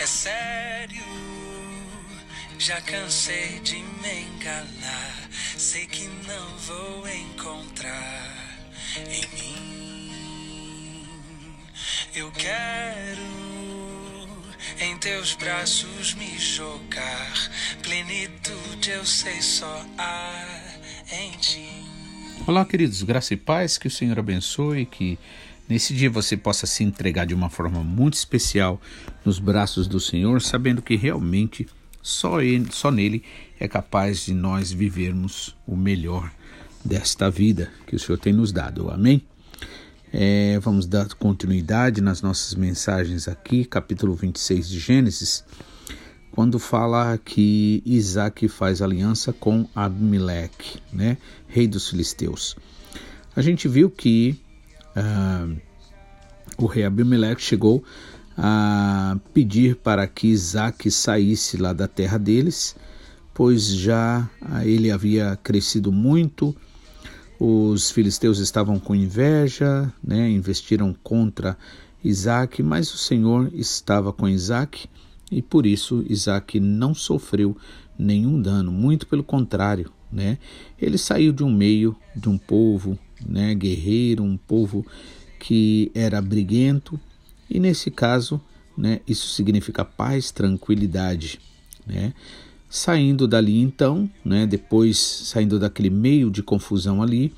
É sério, já cansei de me enganar. Sei que não vou encontrar em mim. Eu quero em teus braços me jogar. Plenitude eu sei só há em ti. Olá, queridos, graça e paz, que o Senhor abençoe, que nesse dia você possa se entregar de uma forma muito especial nos braços do Senhor, sabendo que realmente só, ele, só nele é capaz de nós vivermos o melhor desta vida que o Senhor tem nos dado. Amém? É, vamos dar continuidade nas nossas mensagens aqui, capítulo 26 de Gênesis, quando fala que Isaac faz aliança com Abimeleque, né, rei dos filisteus. A gente viu que uh, o rei Abimeleque chegou a pedir para que Isaac saísse lá da terra deles, pois já ele havia crescido muito, os filisteus estavam com inveja, né, investiram contra Isaac, mas o Senhor estava com Isaac e por isso Isaac não sofreu nenhum dano, muito pelo contrário, né? Ele saiu de um meio de um povo, né, guerreiro, um povo que era briguento, e nesse caso, né, isso significa paz, tranquilidade, né? Saindo dali então, né, depois saindo daquele meio de confusão ali,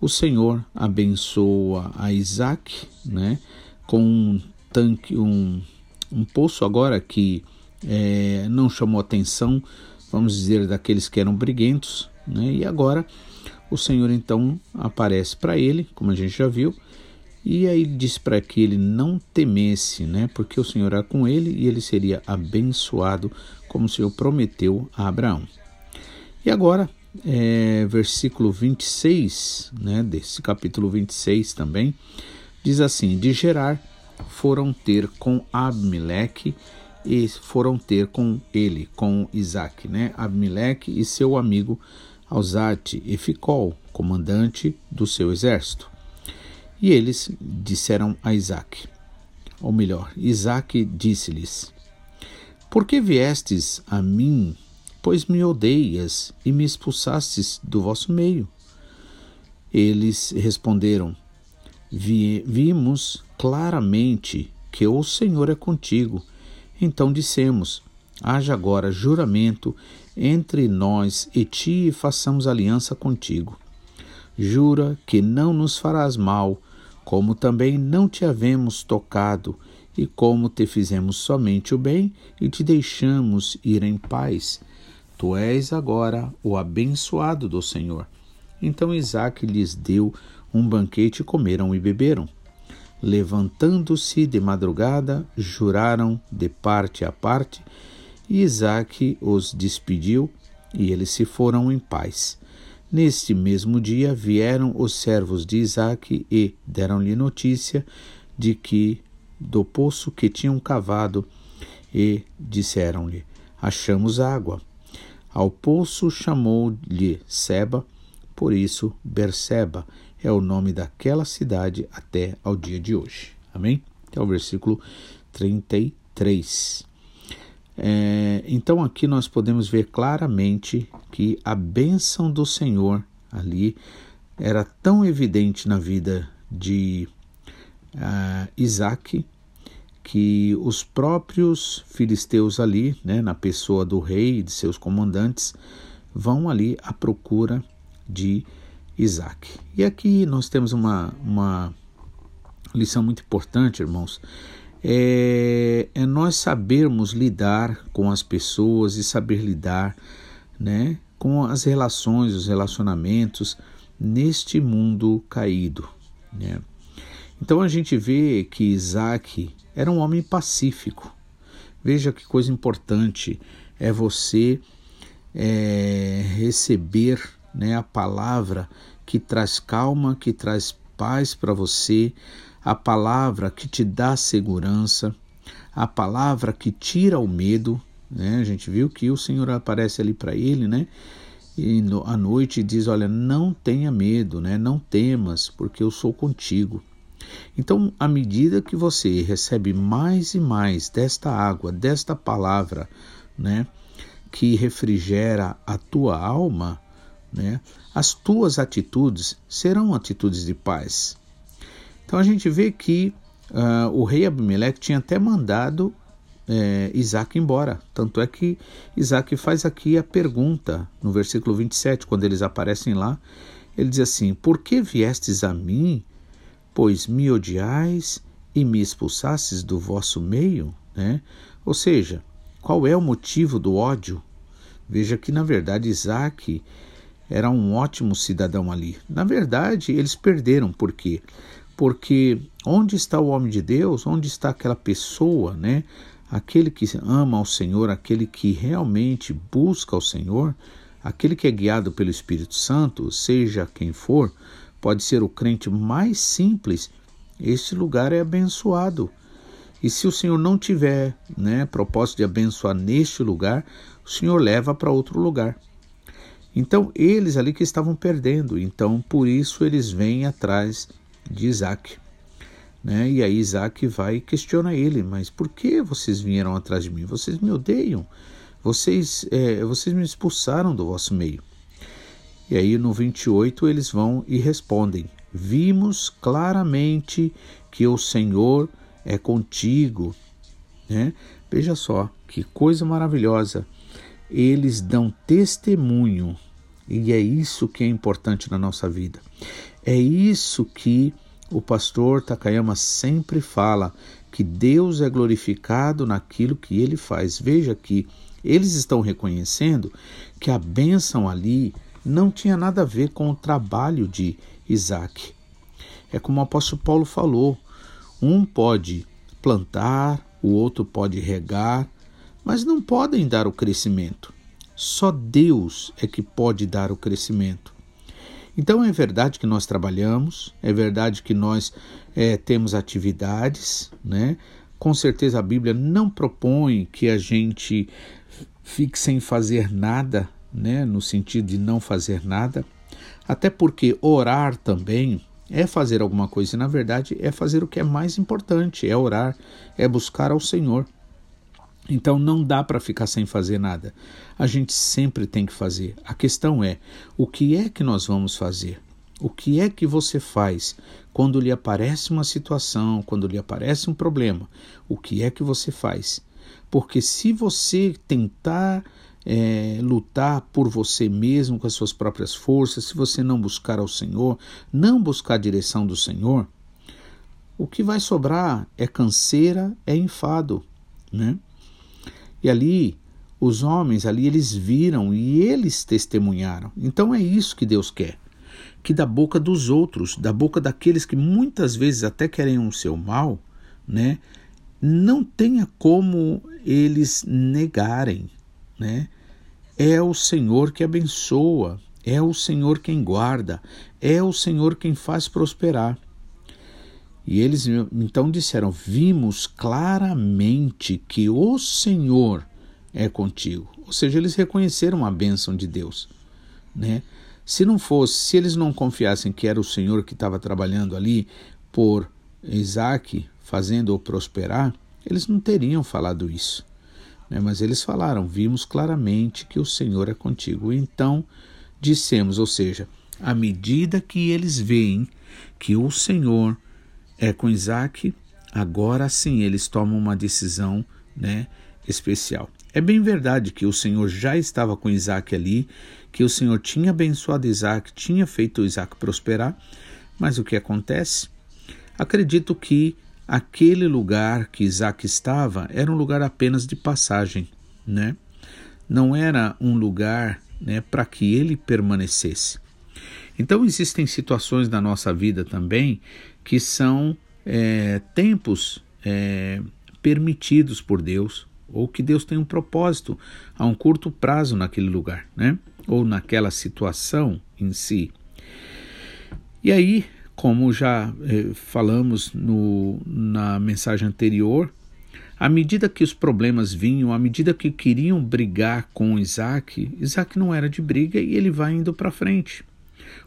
o Senhor abençoa a Isaac né, com um tanque, um, um poço agora que é, não chamou atenção, vamos dizer, daqueles que eram briguentos, né, e agora o Senhor então aparece para ele, como a gente já viu, e aí ele diz para que ele não temesse, né? Porque o Senhor era com ele e ele seria abençoado, como o Senhor prometeu a Abraão. E agora, é, versículo 26, né, desse capítulo 26 também, diz assim: De Gerar foram ter com Abimeleque e foram ter com ele, com Isaac, né? Abimeleque e seu amigo Alzate e Ficol, comandante do seu exército. E eles disseram a Isaac, ou melhor, Isaac disse-lhes: Por que viestes a mim, pois me odeias e me expulsastes do vosso meio? Eles responderam: Vi, Vimos claramente que o Senhor é contigo. Então dissemos: Haja agora juramento entre nós e ti e façamos aliança contigo. Jura que não nos farás mal, como também não te havemos tocado, e como te fizemos somente o bem e te deixamos ir em paz. Tu és agora o abençoado do Senhor. Então Isaac lhes deu um banquete e comeram e beberam. Levantando-se de madrugada, juraram de parte a parte, e Isaac os despediu, e eles se foram em paz. Neste mesmo dia vieram os servos de Isaque e deram-lhe notícia de que do poço que tinham cavado e disseram-lhe: Achamos água. Ao poço chamou-lhe Seba, por isso Berseba é o nome daquela cidade até ao dia de hoje. Amém? Até o versículo 33. É, então aqui nós podemos ver claramente que a bênção do Senhor ali era tão evidente na vida de uh, Isaac que os próprios filisteus ali, né, na pessoa do rei e de seus comandantes, vão ali à procura de Isaac. E aqui nós temos uma, uma lição muito importante, irmãos, é, é nós sabermos lidar com as pessoas e saber lidar né, com as relações, os relacionamentos neste mundo caído. Né? Então a gente vê que Isaac era um homem pacífico. Veja que coisa importante é você é, receber né, a palavra que traz calma, que traz paz para você, a palavra que te dá segurança, a palavra que tira o medo. Né? A gente viu que o Senhor aparece ali para ele, né? E no, à noite diz: Olha, não tenha medo, né? não temas, porque eu sou contigo. Então, à medida que você recebe mais e mais desta água, desta palavra, né, que refrigera a tua alma, né, as tuas atitudes serão atitudes de paz. Então a gente vê que uh, o rei Abimeleque tinha até mandado é, Isaac embora. Tanto é que Isaac faz aqui a pergunta no versículo 27, quando eles aparecem lá. Ele diz assim: Por que viestes a mim, pois me odiais e me expulsastes do vosso meio? Né? Ou seja, qual é o motivo do ódio? Veja que, na verdade, Isaac era um ótimo cidadão ali. Na verdade, eles perderam. Por quê? Porque onde está o homem de Deus? Onde está aquela pessoa, né? Aquele que ama ao Senhor, aquele que realmente busca ao Senhor, aquele que é guiado pelo Espírito Santo, seja quem for, pode ser o crente mais simples, este lugar é abençoado. E se o Senhor não tiver né, propósito de abençoar neste lugar, o Senhor leva para outro lugar. Então, eles ali que estavam perdendo, então por isso eles vêm atrás de Isaac. Né? E aí Isaac vai e questiona ele, mas por que vocês vieram atrás de mim? Vocês me odeiam, vocês, é, vocês me expulsaram do vosso meio. E aí no 28 eles vão e respondem: Vimos claramente que o Senhor é contigo. Né? Veja só que coisa maravilhosa. Eles dão testemunho, e é isso que é importante na nossa vida. É isso que o pastor Takayama sempre fala que Deus é glorificado naquilo que ele faz. Veja que eles estão reconhecendo que a bênção ali não tinha nada a ver com o trabalho de Isaac. É como o apóstolo Paulo falou: um pode plantar, o outro pode regar, mas não podem dar o crescimento. Só Deus é que pode dar o crescimento. Então é verdade que nós trabalhamos, é verdade que nós é, temos atividades, né? Com certeza a Bíblia não propõe que a gente fique sem fazer nada, né? No sentido de não fazer nada, até porque orar também é fazer alguma coisa e na verdade é fazer o que é mais importante, é orar, é buscar ao Senhor. Então não dá para ficar sem fazer nada. A gente sempre tem que fazer. A questão é: o que é que nós vamos fazer? O que é que você faz quando lhe aparece uma situação, quando lhe aparece um problema? O que é que você faz? Porque se você tentar é, lutar por você mesmo com as suas próprias forças, se você não buscar ao Senhor, não buscar a direção do Senhor, o que vai sobrar é canseira, é enfado, né? E ali, os homens ali, eles viram e eles testemunharam. Então é isso que Deus quer. Que da boca dos outros, da boca daqueles que muitas vezes até querem o seu mal, né? Não tenha como eles negarem, né? É o Senhor que abençoa, é o Senhor quem guarda, é o Senhor quem faz prosperar. E eles então disseram: Vimos claramente que o Senhor é contigo. Ou seja, eles reconheceram a bênção de Deus. Né? Se não fosse, se eles não confiassem que era o Senhor que estava trabalhando ali por Isaac, fazendo-o prosperar, eles não teriam falado isso. Né? Mas eles falaram: Vimos claramente que o Senhor é contigo. Então dissemos, ou seja, à medida que eles veem que o Senhor é com Isaac, agora sim eles tomam uma decisão né, especial. É bem verdade que o Senhor já estava com Isaac ali, que o Senhor tinha abençoado Isaac, tinha feito Isaac prosperar, mas o que acontece? Acredito que aquele lugar que Isaac estava era um lugar apenas de passagem, né? Não era um lugar né, para que ele permanecesse. Então existem situações na nossa vida também que são é, tempos é, permitidos por Deus, ou que Deus tem um propósito a um curto prazo naquele lugar, né? ou naquela situação em si. E aí, como já é, falamos no, na mensagem anterior, à medida que os problemas vinham, à medida que queriam brigar com Isaac, Isaac não era de briga e ele vai indo para frente.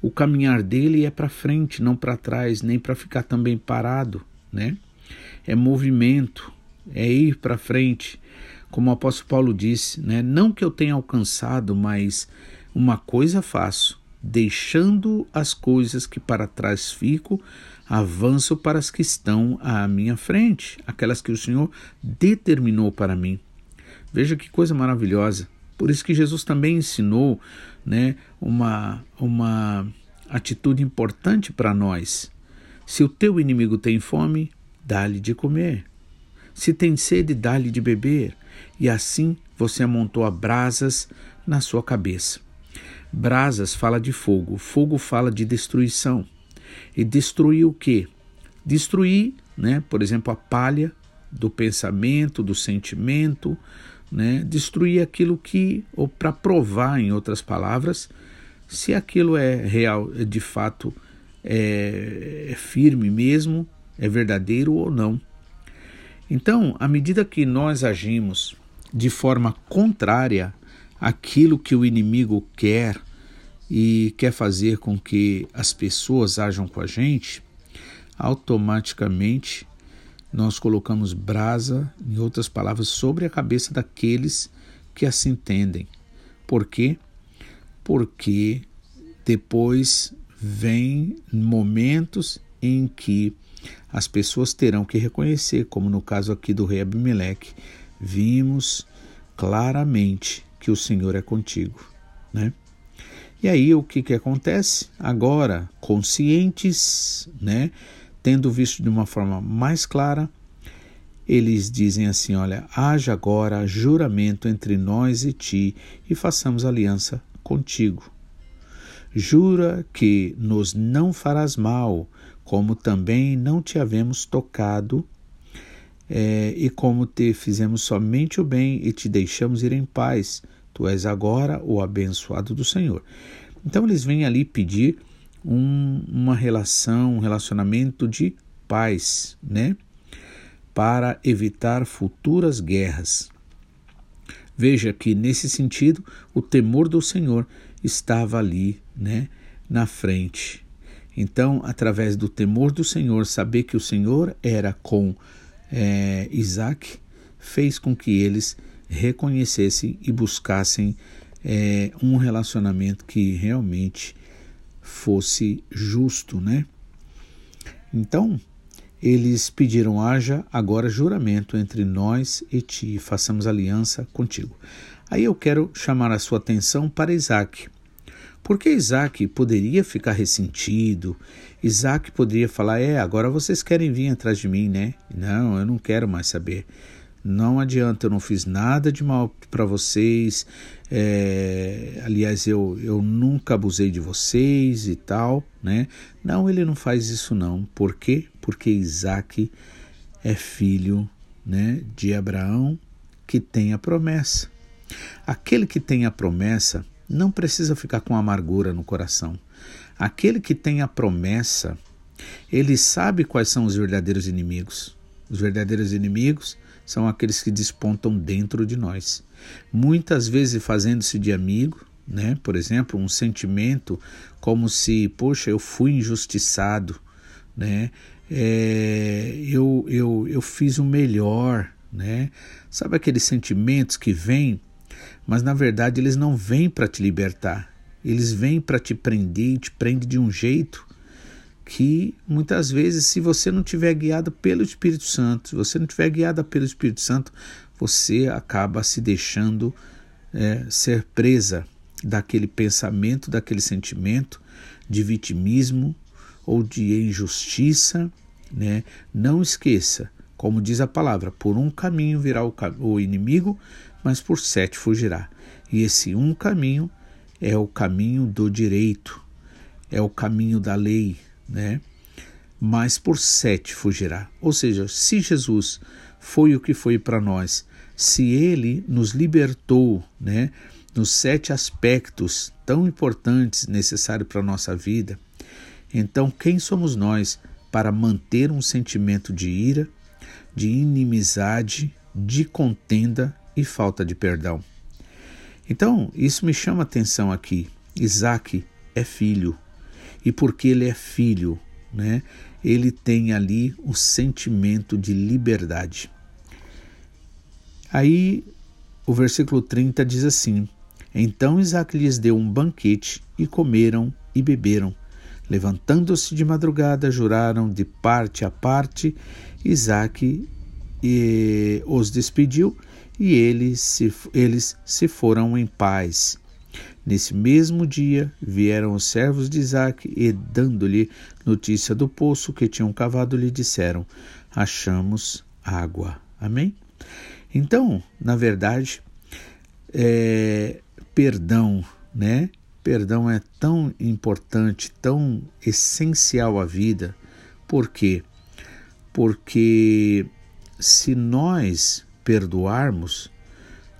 O caminhar dele é para frente, não para trás, nem para ficar também parado, né? É movimento, é ir para frente, como o apóstolo Paulo disse, né? Não que eu tenha alcançado, mas uma coisa faço, deixando as coisas que para trás fico, avanço para as que estão à minha frente, aquelas que o Senhor determinou para mim. Veja que coisa maravilhosa. Por isso que Jesus também ensinou né, uma, uma atitude importante para nós. Se o teu inimigo tem fome, dá-lhe de comer. Se tem sede, dá-lhe de beber. E assim você amontou brasas na sua cabeça. Brasas fala de fogo, fogo fala de destruição. E destruir o quê? Destruir, né, por exemplo, a palha do pensamento, do sentimento, né, destruir aquilo que, ou para provar, em outras palavras, se aquilo é real, é de fato é, é firme mesmo, é verdadeiro ou não. Então, à medida que nós agimos de forma contrária àquilo que o inimigo quer e quer fazer com que as pessoas ajam com a gente, automaticamente nós colocamos brasa, em outras palavras, sobre a cabeça daqueles que assim entendem. Por quê? Porque depois vem momentos em que as pessoas terão que reconhecer, como no caso aqui do rei Abimeleque, vimos claramente que o Senhor é contigo, né? E aí o que que acontece? Agora, conscientes, né, tendo visto de uma forma mais clara, eles dizem assim: Olha, haja agora juramento entre nós e ti e façamos aliança contigo. Jura que nos não farás mal, como também não te havemos tocado, é, e como te fizemos somente o bem e te deixamos ir em paz. Tu és agora o abençoado do Senhor. Então eles vêm ali pedir um, uma relação, um relacionamento de paz, né? Para evitar futuras guerras. Veja que nesse sentido o temor do Senhor estava ali, né, na frente. Então, através do temor do Senhor, saber que o Senhor era com é, Isaac, fez com que eles reconhecessem e buscassem é, um relacionamento que realmente fosse justo, né? Então, eles pediram: haja agora juramento entre nós e ti, façamos aliança contigo. Aí eu quero chamar a sua atenção para Isaac. Porque Isaac poderia ficar ressentido, Isaac poderia falar: É, agora vocês querem vir atrás de mim, né? Não, eu não quero mais saber. Não adianta, eu não fiz nada de mal para vocês. É, aliás, eu, eu nunca abusei de vocês e tal, né? Não, ele não faz isso não. Por quê? Porque Isaac é filho né, de Abraão que tem a promessa. Aquele que tem a promessa não precisa ficar com amargura no coração. Aquele que tem a promessa, ele sabe quais são os verdadeiros inimigos. Os verdadeiros inimigos são aqueles que despontam dentro de nós. Muitas vezes fazendo-se de amigo, né? Por exemplo, um sentimento como se, poxa, eu fui injustiçado, né? É, eu, eu, eu fiz o melhor, né? Sabe aqueles sentimentos que vêm, mas na verdade eles não vêm para te libertar, eles vêm para te prender e te prende de um jeito que muitas vezes, se você não tiver guiado pelo Espírito Santo, se você não tiver guiada pelo Espírito Santo, você acaba se deixando é, ser presa daquele pensamento, daquele sentimento de vitimismo ou de injustiça. Né? Não esqueça, como diz a palavra, por um caminho virá o, o inimigo, mas por sete fugirá. E esse um caminho é o caminho do direito, é o caminho da lei, né? Mas por sete fugirá. Ou seja, se Jesus foi o que foi para nós, se ele nos libertou, né, nos sete aspectos tão importantes necessários para a nossa vida, então quem somos nós para manter um sentimento de ira, de inimizade, de contenda e falta de perdão? Então, isso me chama a atenção aqui. Isaac é filho, e porque ele é filho, né? Ele tem ali o sentimento de liberdade. Aí o versículo 30 diz assim: Então Isaac lhes deu um banquete e comeram e beberam. Levantando-se de madrugada, juraram de parte a parte. Isaac os despediu e eles se, eles se foram em paz. Nesse mesmo dia vieram os servos de Isaac e, dando-lhe notícia do poço que tinham cavado, lhe disseram: Achamos água. Amém? Então, na verdade, é, perdão, né? Perdão é tão importante, tão essencial à vida. Por quê? Porque se nós perdoarmos,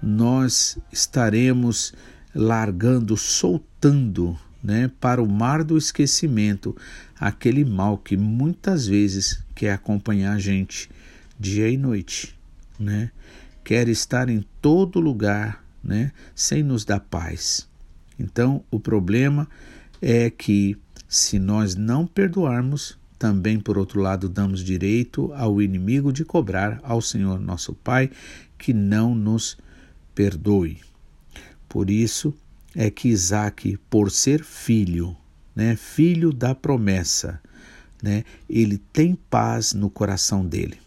nós estaremos largando, soltando né, para o mar do esquecimento aquele mal que muitas vezes quer acompanhar a gente dia e noite, né? quer estar em todo lugar né, sem nos dar paz. Então, o problema é que se nós não perdoarmos, também, por outro lado, damos direito ao inimigo de cobrar ao Senhor nosso Pai que não nos perdoe. Por isso é que Isaac, por ser filho, né, filho da promessa, né, ele tem paz no coração dele.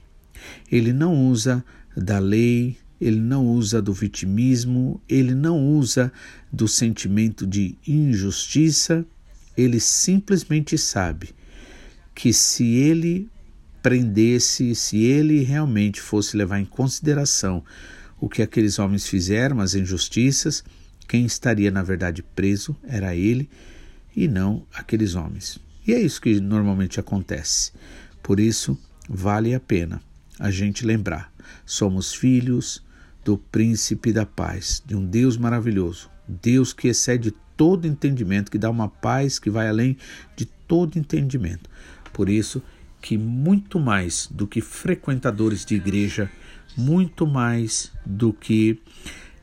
Ele não usa da lei, ele não usa do vitimismo, ele não usa do sentimento de injustiça, ele simplesmente sabe que se ele prendesse, se ele realmente fosse levar em consideração o que aqueles homens fizeram, as injustiças, quem estaria na verdade preso era ele e não aqueles homens. E é isso que normalmente acontece. Por isso, vale a pena a gente lembrar: somos filhos do príncipe da paz, de um Deus maravilhoso, Deus que excede todo entendimento, que dá uma paz que vai além de todo entendimento. Por isso que muito mais do que frequentadores de igreja, muito mais do que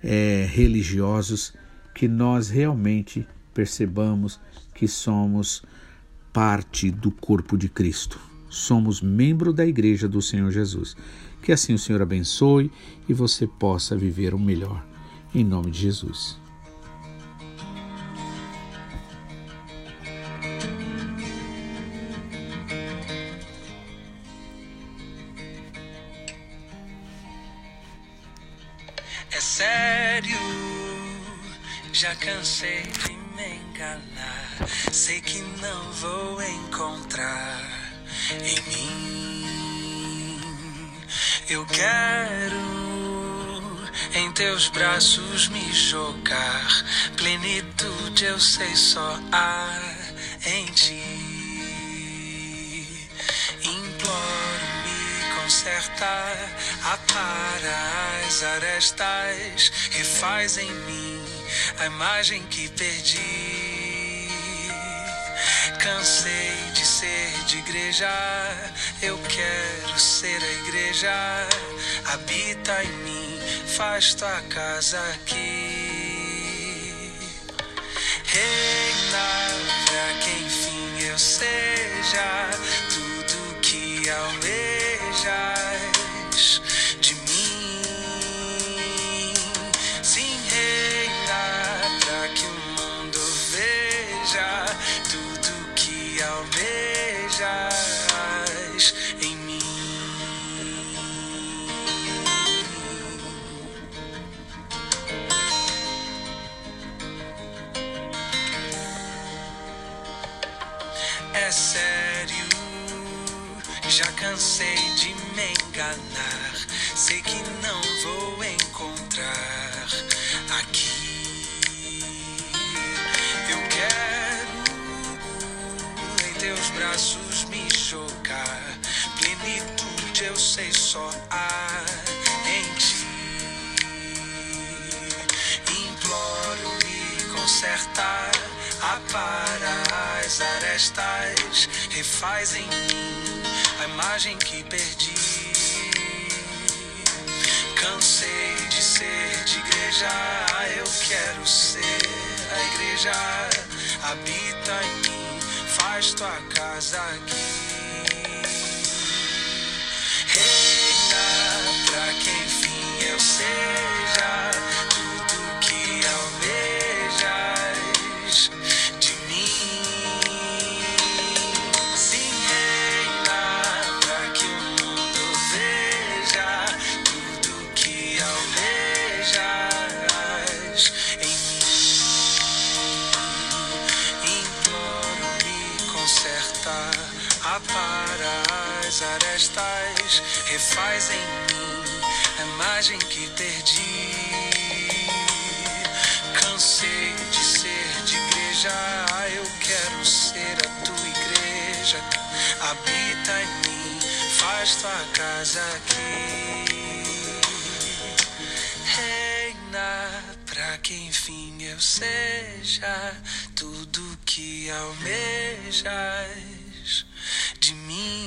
é, religiosos, que nós realmente percebamos que somos parte do corpo de Cristo. Somos membro da igreja do Senhor Jesus. Que assim o Senhor abençoe e você possa viver o melhor. Em nome de Jesus. Cansei de me enganar. Sei que não vou encontrar em mim. Eu quero em teus braços me jogar. Plenitude eu sei só há em ti. consertar, apara as arestas, refaz em mim a imagem que perdi. Cansei de ser de igreja, eu quero ser a igreja. Habita em mim, faz tua casa aqui. Reina pra que enfim eu seja tudo que almeja. Em teus braços me jogar. Plenitude eu sei só há em ti. Imploro me consertar. Apara as arestas, refaz em mim a imagem que perdi. Cansei de ser de igreja, eu quero ser a igreja. Habita em mim, faz tua casa aqui. Reina pra que enfim eu seja perdi. Cansei de ser de igreja, eu quero ser a tua igreja. Habita em mim, faz tua casa aqui. Reina pra que enfim eu seja tudo que almejas de mim.